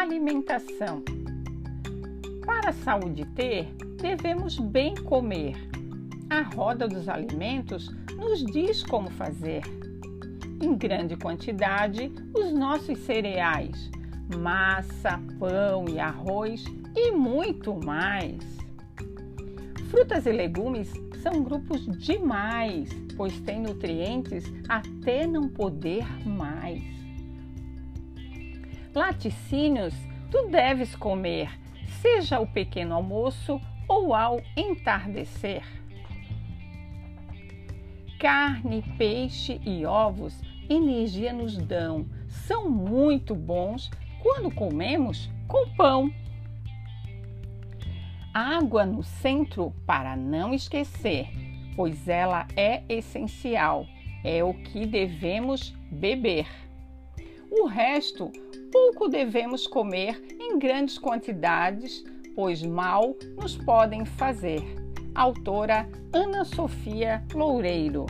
alimentação. Para a saúde ter, devemos bem comer. A roda dos alimentos nos diz como fazer. Em grande quantidade, os nossos cereais, massa, pão e arroz e muito mais. Frutas e legumes são grupos demais, pois têm nutrientes até não poder mais. Laticínios tu deves comer, seja ao pequeno almoço ou ao entardecer. Carne, peixe e ovos energia nos dão, são muito bons quando comemos com pão. Água no centro para não esquecer, pois ela é essencial, é o que devemos beber. O resto, pouco devemos comer em grandes quantidades, pois mal nos podem fazer. Autora Ana Sofia Loureiro.